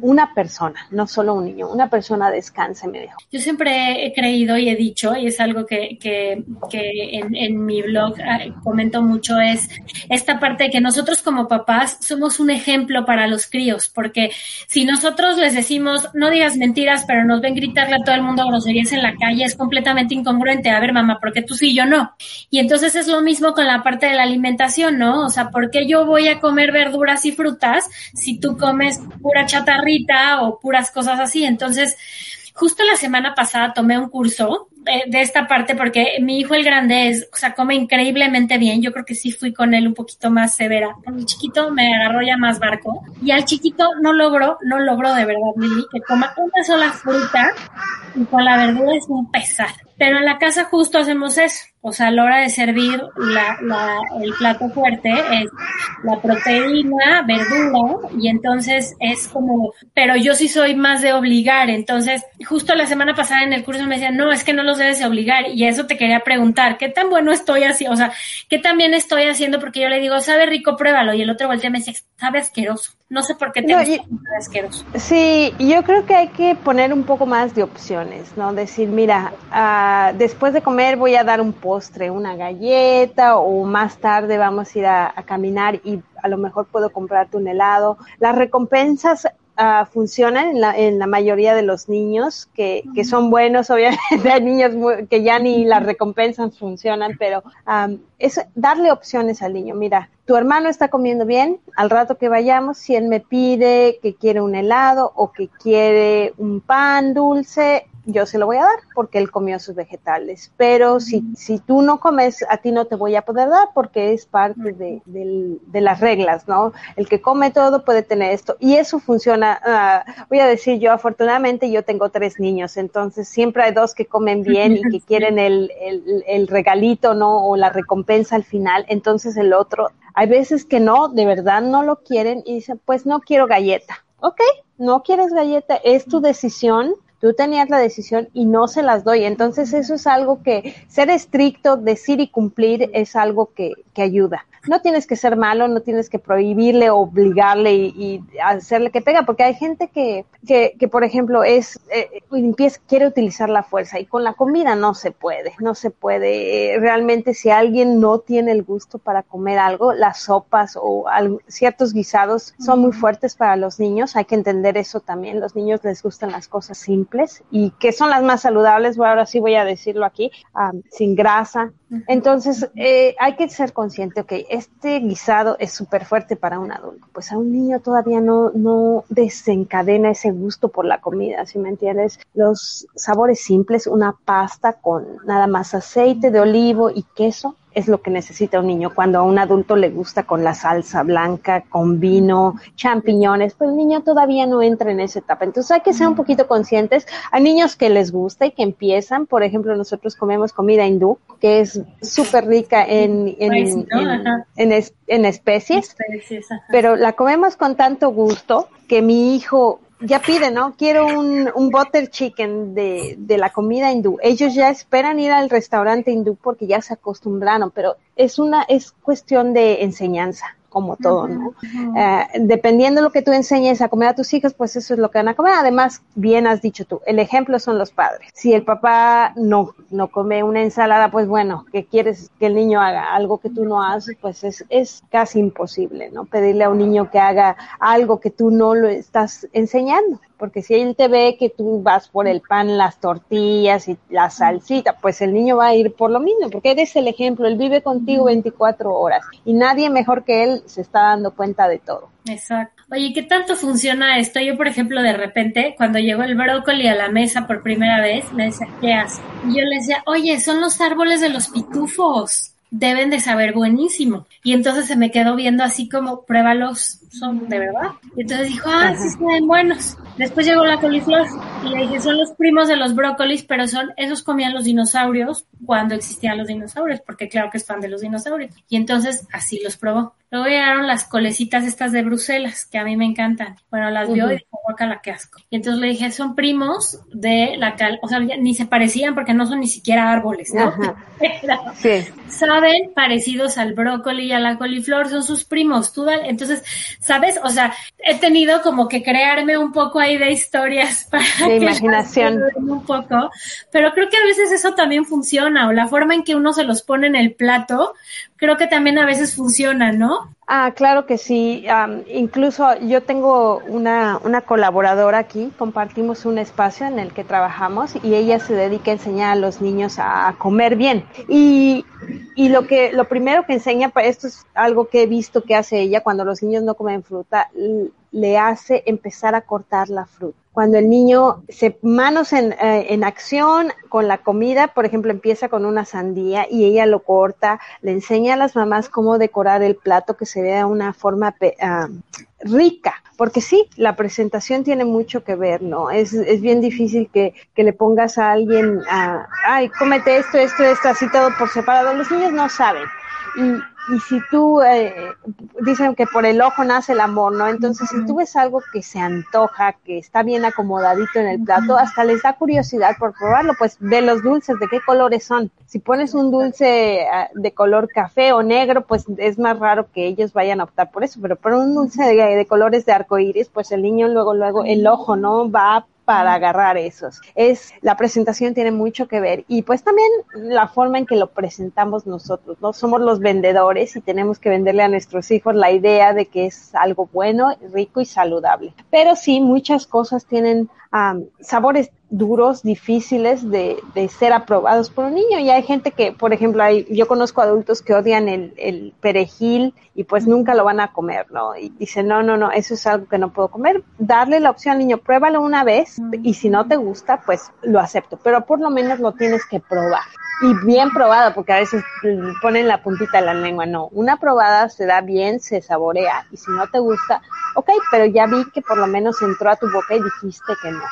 una persona, no solo un niño, una persona descanse mejor. Yo siempre he creído y he dicho, y es algo que, que, en, en mi blog comento mucho, es esta parte de que nosotros como papás somos un ejemplo para los críos, porque si nosotros les decimos, no digas mentiras, pero nos ven gritarle a todo el mundo groserías en la calle, es completamente incongruente. A ver, mamá, ¿por qué tú sí y yo no? Y entonces es lo mismo con la parte de la alimentación, ¿no? O sea, ¿por qué yo voy a comer verduras y frutas si tú comes pura chatarrita o puras cosas así? Entonces, justo la semana pasada tomé un curso eh, de esta parte porque mi hijo el grande es, o sea, come increíblemente bien. Yo creo que sí fui con él un poquito más severa. Con el chiquito me agarró ya más barco y al chiquito no logró, no logró de verdad, Lili, que coma una sola fruta y con la verdura es un pesar. Pero en la casa justo hacemos eso. O sea, a la hora de servir la, la, el plato fuerte es la proteína, verdura, y entonces es como, pero yo sí soy más de obligar. Entonces, justo la semana pasada en el curso me decían, no, es que no los debes de obligar. Y eso te quería preguntar, ¿qué tan bueno estoy haciendo? O sea, ¿qué tan bien estoy haciendo? Porque yo le digo, sabe rico, pruébalo. Y el otro voltea me dice, sabe asqueroso. No sé por qué te No, y- asqueroso. Sí, yo creo que hay que poner un poco más de opciones, ¿no? Decir, mira, ah, después de comer voy a dar un postre, una galleta, o más tarde vamos a ir a, a caminar y a lo mejor puedo comprarte un helado. Las recompensas ah, funcionan en la, en la mayoría de los niños, que, que son buenos, <laughs> obviamente hay niños muy- que ya ni las recompensas funcionan, pero am, es darle opciones al niño. Mira, tu hermano está comiendo bien, al rato que vayamos, si él me pide que quiere un helado o que quiere un pan dulce, yo se lo voy a dar porque él comió sus vegetales. Pero si, si tú no comes, a ti no te voy a poder dar porque es parte de, de las reglas, ¿no? El que come todo puede tener esto. Y eso funciona, ah, voy a decir yo, afortunadamente yo tengo tres niños, entonces siempre hay dos que comen bien y que <laughs> quieren el, el, el regalito, ¿no? O la recompensa al final. Entonces el otro, hay veces que no, de verdad no lo quieren y dicen, pues no quiero galleta. Ok, no quieres galleta, es tu decisión. Tú tenías la decisión y no se las doy. Entonces eso es algo que ser estricto, decir y cumplir es algo que, que ayuda. No tienes que ser malo, no tienes que prohibirle, obligarle y, y hacerle que pega, porque hay gente que, que, que por ejemplo, es eh, empieza, quiere utilizar la fuerza y con la comida no se puede, no se puede. Eh, Realmente si alguien no tiene el gusto para comer algo, las sopas o ciertos guisados son muy fuertes para los niños, hay que entender eso también. Los niños les gustan las cosas simples y que son las más saludables, bueno, ahora sí voy a decirlo aquí, ah, sin grasa. Entonces, eh, hay que ser consciente, ok, este guisado es súper fuerte para un adulto, pues a un niño todavía no, no desencadena ese gusto por la comida, si me entiendes? Los sabores simples, una pasta con nada más aceite de olivo y queso, es lo que necesita un niño. Cuando a un adulto le gusta con la salsa blanca, con vino, champiñones, pues el niño todavía no entra en esa etapa. Entonces hay que ser un poquito conscientes. Hay niños que les gusta y que empiezan, por ejemplo, nosotros comemos comida hindú, que es súper rica en, en, Pues, ¿no? en- Ajá. en es- en especies pero la comemos con tanto gusto que mi hijo ya pide, ¿no? Quiero un, un butter chicken de, de la comida hindú. Ellos ya esperan ir al restaurante hindú porque ya se acostumbraron, pero es una, es cuestión de enseñanza como todo, ¿no? Eh, dependiendo de lo que tú enseñes a comer a tus hijos, pues eso es lo que van a comer. Además, bien has dicho tú, el ejemplo son los padres. Si el papá no, no come una ensalada, pues bueno, ¿qué quieres que el niño haga? Algo que tú no haces, pues es, es casi imposible, ¿no? Pedirle a un niño que haga algo que tú no lo estás enseñando. Porque si él te ve que tú vas por el pan, las tortillas y la salsita, pues el niño va a ir por lo mismo, porque eres el ejemplo, él vive contigo 24 horas y nadie mejor que él se está dando cuenta de todo. Exacto. Oye, ¿qué tanto funciona esto? Yo, por ejemplo, de repente, cuando llegó el brócoli a la mesa por primera vez, me decía, ¿qué haces? Y yo le decía, oye, son los árboles de los pitufos. Deben de saber buenísimo. Y entonces se me quedó viendo así como, pruébalos, son de verdad. Y entonces dijo, ah, sí saben buenos. Después llegó la coliflor y le dije, son los primos de los brócolis, pero son, esos comían los dinosaurios cuando existían los dinosaurios, porque claro que es fan de los dinosaurios. Y entonces así los probó. Luego llegaron las colecitas estas de Bruselas, que a mí me encantan. Bueno, las vio Ujú. y dijo, guacala, qué asco. Y entonces le dije, son primos de la cal, o sea, ni se parecían porque no son ni siquiera árboles, ¿no? <laughs> Sí. saben parecidos al brócoli y a la coliflor, son sus primos. Tú dale- entonces, ¿sabes? O sea, he tenido como que crearme un poco ahí de historias <laughs> para De que imaginación. un poco, pero creo que a veces eso también funciona, o la forma en que uno se los pone en el plato, creo que también a veces funciona, ¿no? Ah, claro que sí. Am, incluso yo tengo una, una colaboradora aquí, compartimos un espacio en el que trabajamos y ella se dedica a enseñar a los niños a, comer bien. Y, y lo que lo primero que enseña, esto es algo que he visto que hace ella cuando los niños no comen fruta, le hace empezar a cortar la fruta. Cuando el niño se manos en, eh, en acción con la comida, por ejemplo, empieza con una sandía y ella lo corta, le enseña a las mamás cómo decorar el plato que se una forma ah, rica, porque sí, la presentación tiene mucho que ver, ¿no? Es, es bien difícil que, que le pongas a alguien, ay, cómete esto, esto, esto, así todo por separado. Los niños no saben. Y, y si tú, eh, dicen que por el ojo nace el amor, ¿no? Entonces, si tú ves algo que se antoja, que está bien acomodadito en el plato, hasta les da curiosidad por probarlo, pues ve los dulces, de qué colores son. Si pones un dulce ah, de color café o negro, pues es más raro que ellos vayan a optar por eso, pero por un dulce de, de colores de arco iris, pues el niño luego, luego, el ojo, ¿no? Va para agarrar esos. Es la presentación tiene mucho que ver y pues también la forma en que lo presentamos nosotros, ¿no? Somos los vendedores y tenemos que venderle a nuestros hijos la idea de que es algo bueno, rico y saludable. Pero sí, muchas cosas tienen sabores duros, difíciles de, de ser aprobados por un niño. Y hay gente que, por ejemplo, hay, yo conozco adultos que odian el, el perejil y pues nunca lo van a comer, ¿no? Y dicen, no, no, no, eso es algo que no puedo comer. Darle la opción al niño, pruébalo una vez y si no te gusta, pues lo acepto, pero por lo menos lo tienes que probar. Y bien probado, porque a veces ponen la puntita de la lengua, no. Una probada se da bien, se saborea y si no te gusta, ok, pero ya vi que por lo menos entró a tu boca y dijiste que no.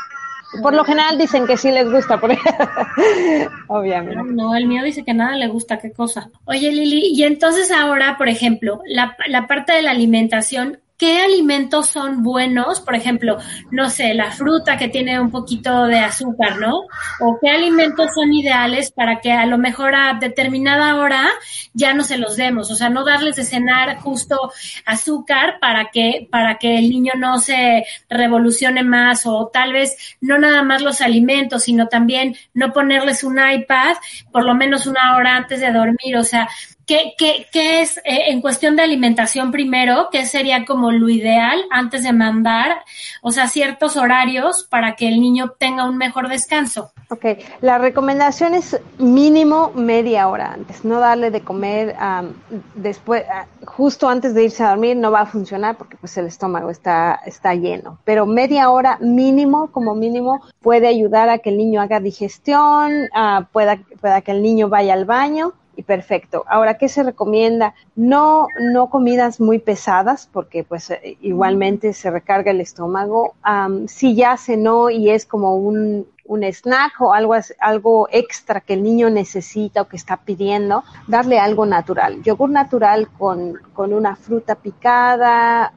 Por lo general dicen que sí les gusta, porque <laughs> obviamente. No, el mío dice que nada le gusta, qué cosa. Oye, Lili, y entonces ahora, por ejemplo, la, la parte de la alimentación, ¿qué alimentos son buenos? Por ejemplo, no sé, la fruta que tiene un poquito de azúcar, ¿no? O qué alimentos son ideales para que a lo mejor a determinada hora ya no se los demos, o sea, no darles de cenar justo azúcar para que para que el niño no se revolucione más o tal vez no nada más los alimentos, sino también no ponerles un iPad por lo menos una hora antes de dormir, o sea, ¿Qué, es eh, en cuestión de alimentación primero? ¿Qué sería como lo ideal antes de mandar? O sea, ciertos horarios para que el niño tenga un mejor descanso. Ok, la recomendación es mínimo media hora antes, no darle de comer um, después, uh, justo antes de irse a dormir no va a funcionar porque pues el estómago está, está lleno, pero media hora mínimo, como mínimo, puede ayudar a que el niño haga digestión, uh, pueda, pueda que el niño vaya al baño y perfecto. Ahora, ¿qué se recomienda? No, no comidas muy pesadas, porque pues igualmente se recarga el estómago. Um, si ya cenó y es como un, un snack o algo, algo extra que el niño necesita o que está pidiendo, darle algo natural. Yogur natural con, con una fruta picada,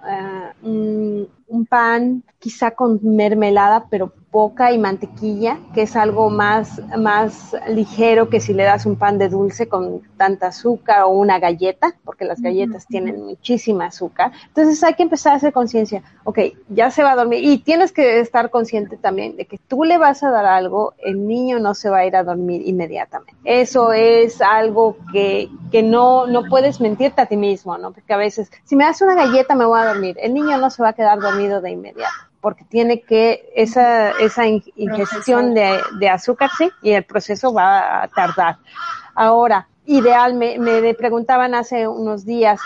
un, un pan, quizá con mermelada, pero poca y mantequilla, que es algo más, más ligero que si le das un pan de dulce con tanta azúcar o una galleta, porque las galletas tienen muchísima azúcar. Entonces hay que empezar a hacer conciencia, ok, ya se va a dormir y tienes que estar consciente también de que tú le vas a dar algo, el niño no se va a ir a dormir inmediatamente. Eso es algo que, que no, no puedes mentirte a ti mismo, ¿no? Porque a veces, si me das una galleta me voy a dormir, el niño no se va a quedar dormido de inmediato porque tiene que esa, esa ingestión de, de, azúcar, sí, y el proceso va a tardar. Ahora, ideal, me, me preguntaban hace unos días,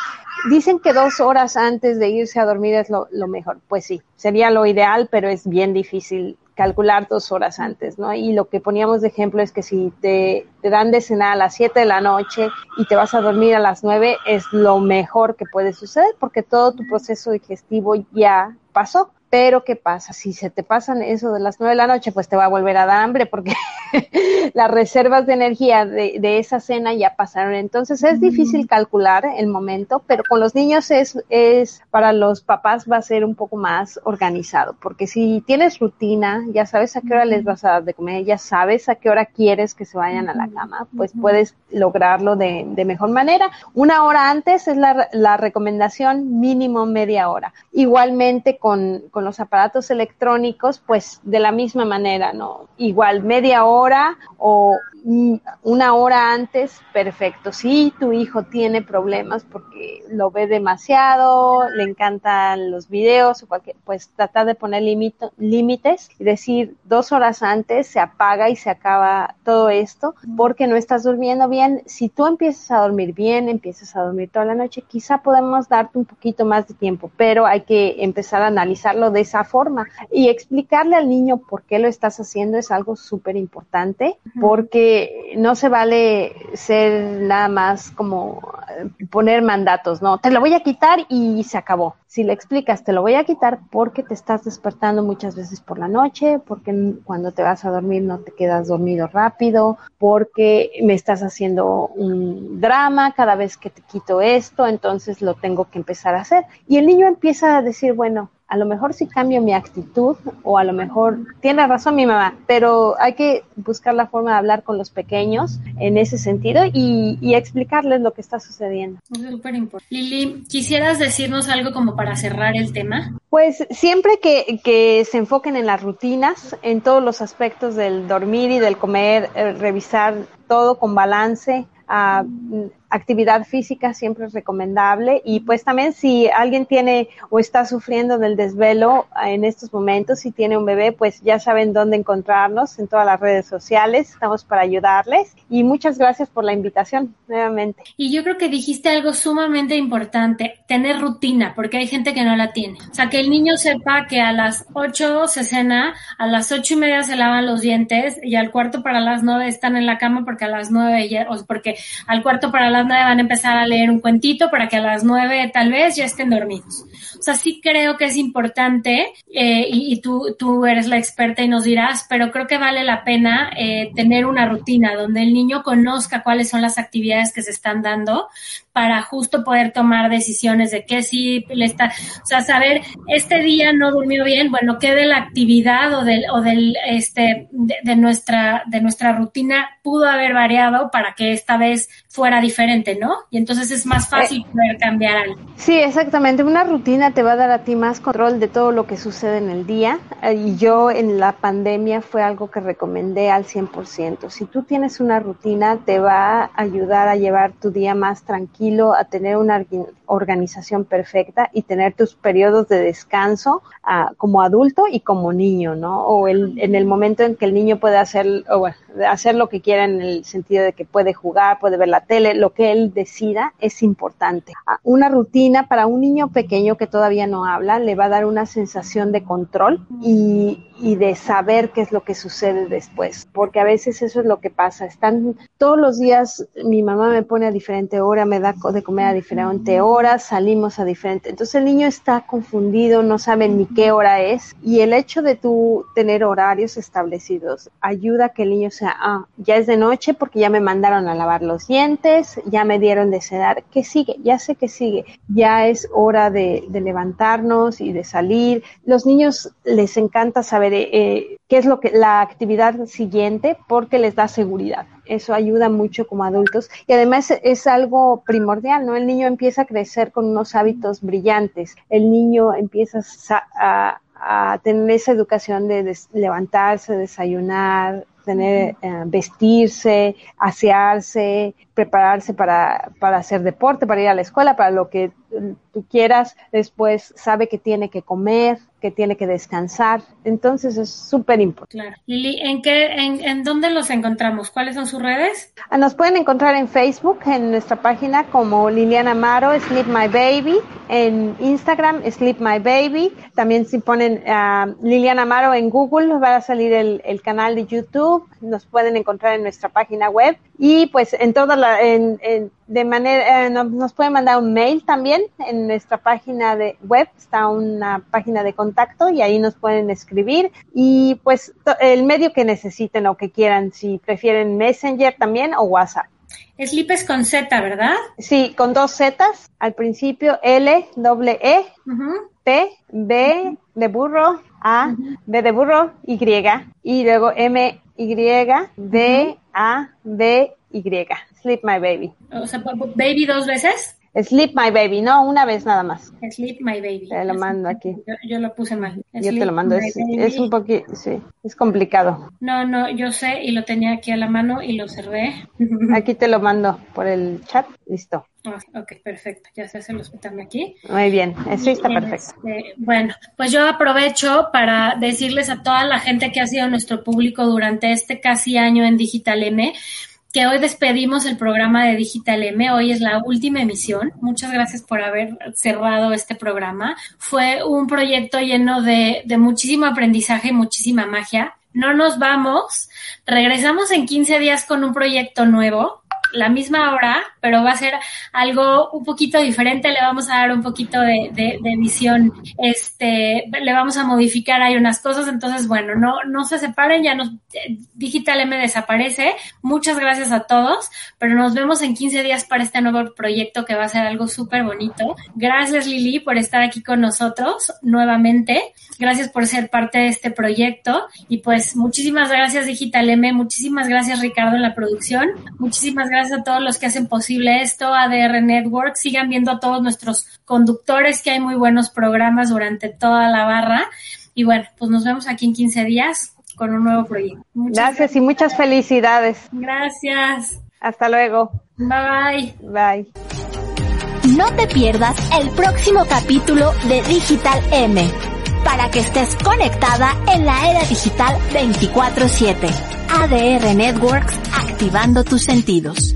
dicen que dos horas antes de irse a dormir es lo, lo mejor. Pues sí, sería lo ideal, pero es bien difícil calcular dos horas antes, ¿no? Y lo que poníamos de ejemplo es que si te, te dan de cenar a las 7 de la noche y te vas a dormir a las 9, es lo mejor que puede suceder porque todo tu proceso digestivo ya pasó. Pero ¿qué pasa? Si se te pasan eso de las nueve de la noche, pues te va a volver a dar hambre porque <laughs> las reservas de energía de, de, esa cena ya pasaron. Entonces es difícil calcular el momento, pero con los niños es, es, para los papás va a ser un poco más organizado, porque si tienes rutina, ya sabes a qué hora les vas a dar de comer, ya sabes a qué hora quieres que se vayan a la cama, pues puedes lograrlo de, de mejor manera. Una hora antes es la, la recomendación mínimo media hora. Igualmente con, con los aparatos electrónicos, pues de la misma manera, ¿no? Igual media hora o una hora antes, perfecto. Si tu hijo tiene problemas porque lo ve demasiado, le encantan los videos o cualquier, pues tratar de poner límites y decir dos horas antes se apaga y se acaba todo esto porque no estás durmiendo bien. Si tú empiezas a dormir bien, empiezas a dormir toda la noche, quizá podemos darte un poquito más de tiempo, pero hay que empezar a analizarlo de esa forma y explicarle al niño por qué lo estás haciendo es algo súper importante porque no se vale ser nada más como eh, poner mandatos, no, te lo voy a quitar y se acabó. Si le explicas, te lo voy a quitar porque te estás despertando muchas veces por la noche, porque cuando te vas a dormir no te quedas dormido rápido, porque me estás haciendo un drama cada vez que te quito esto, entonces lo tengo que empezar a hacer. Y el niño empieza a decir, bueno, a lo mejor sí cambio mi actitud o a lo mejor tiene razón mi mamá, pero hay que buscar la forma de hablar con los pequeños en ese sentido y, y explicarles lo que está sucediendo. Es súper importante. Lili, ¿quisieras decirnos algo como para cerrar el tema? Pues siempre que, que se enfoquen en las rutinas, en todos los aspectos del dormir y del comer, eh, revisar todo con balance, Uh, actividad física siempre es recomendable y pues también si alguien tiene o está sufriendo del desvelo en estos momentos, si tiene un bebé, pues ya saben dónde encontrarnos en todas las redes sociales, estamos para ayudarles y muchas gracias por la invitación nuevamente. Y yo creo que dijiste algo sumamente importante, tener rutina, porque hay gente que no la tiene. O sea, que el niño sepa que a las 8 se cena, a las ocho y media se lavan los dientes y al cuarto para las 9 están en la cama porque a las 9 ya, o porque al cuarto para las las nueve van a empezar a leer un cuentito para que a las nueve tal vez ya estén dormidos. O sea, sí creo que es importante eh, y, y, tú, tú eres la experta y nos dirás, pero creo que vale la pena eh, tener una rutina donde el niño conozca cuáles son las actividades que se están dando para justo poder tomar decisiones de qué sí le está, o sea, saber, este día no durmió bien, bueno, qué de la actividad o del, o del, este, de, de nuestra, de nuestra rutina pudo haber variado para que esta vez fuera diferente, ¿no? Y entonces es más fácil poder cambiar algo. Sí, exactamente. Una rutina te va a dar a ti más control de todo lo que sucede en el día. Y yo en la pandemia fue algo que recomendé al 100%. Si tú tienes una rutina, te va a ayudar a llevar tu día más tranquilo a tener una organización perfecta y tener tus periodos de descanso uh, como adulto y como niño, ¿no? O el, en el momento en que el niño puede hacer, o bueno, hacer lo que quiera en el sentido de que puede jugar, puede ver la tele, lo que él decida es importante. Uh, una rutina para un niño pequeño que todavía no habla le va a dar una sensación de control y, y de saber qué es lo que sucede después, porque a veces eso es lo que pasa. Están todos los días, mi mamá me pone a diferente hora, me da de comer a diferente hora, salimos a diferente. Entonces el niño está confundido, no sabe ni qué hora es y el hecho de tú tener horarios establecidos ayuda a que el niño sea, ah, ya es de noche porque ya me mandaron a lavar los dientes, ya me dieron de sedar, ¿qué sigue? Ya sé que sigue, ya es hora de, de levantarnos y de salir. Los niños les encanta saber eh, qué es lo que la actividad siguiente porque les da seguridad. Eso ayuda mucho como adultos y además es algo primordial, ¿no? El niño empieza a crecer con unos hábitos brillantes. El niño empieza a, a tener esa educación de levantarse, desayunar, tener, eh, vestirse, asearse, prepararse para, para hacer deporte, para ir a la escuela, para lo que tú quieras. Después sabe que tiene que comer, que tiene que descansar. Entonces es súper importante. Claro. Lili, ¿en, qué, en, ¿en dónde los encontramos? ¿Cuáles son sus redes? Nos pueden encontrar en Facebook, en nuestra página como Liliana Amaro, Sleep My Baby, en Instagram, Sleep My Baby. También si ponen uh, Liliana Amaro en Google, va a salir el, el canal de YouTube. Nos pueden encontrar en nuestra página web Y pues en toda la, en, en- de manera, eh, nos, nos pueden mandar un mail también en nuestra página de web, está una página de contacto y ahí nos pueden escribir. Y pues el medio que necesiten o que quieran, si prefieren Messenger también o WhatsApp. Sleep es con Z, ¿verdad? Sí, con dos Zetas. Al principio, L, doble E, P, B de burro, A, B de burro, Y, y luego M, Y, D, A, B, Y. Sleep My Baby. O sea, baby dos veces. Sleep My Baby, no, una vez nada más. Sleep My Baby. Te lo mando aquí. Yo, yo lo puse mal. Yo te lo mando, es, es un poquito, sí, es complicado. No, no, yo sé y lo tenía aquí a la mano y lo cerré. Aquí te lo mando por el chat, listo. Ah, ok, perfecto. Ya se hace el hospital aquí. Muy bien, sí está perfecto. este, bueno, pues yo aprovecho para decirles a toda la gente que ha sido nuestro público durante este casi año en Digital M que hoy despedimos el programa de Digital M. Hoy es la última emisión. Muchas gracias por haber cerrado este programa. Fue un proyecto lleno de, de muchísimo aprendizaje y muchísima magia. No nos vamos. Regresamos en 15 días con un proyecto nuevo la misma hora, pero va a ser algo un poquito diferente, le vamos a dar un poquito de, de, de visión, este, le vamos a modificar ahí unas cosas, entonces bueno, no, no se separen, ya nos, Digital M desaparece, muchas gracias a todos, pero nos vemos en 15 días para este nuevo proyecto que va a ser algo súper bonito. Gracias Lili por estar aquí con nosotros nuevamente, gracias por ser parte de este proyecto. Y pues muchísimas gracias Digital M, muchísimas gracias Ricardo en la producción, muchísimas gracias a todos los que hacen posible esto, ADR Network, sigan viendo a todos nuestros conductores que hay muy buenos programas durante toda la barra y bueno, pues nos vemos aquí en 15 días con un nuevo proyecto. Muchas gracias y muchas felicidades. Gracias. Hasta luego. Bye bye. Bye. No te pierdas el próximo capítulo de Digital M para que estés conectada en la era digital 24/7. ADR Networks activando tus sentidos.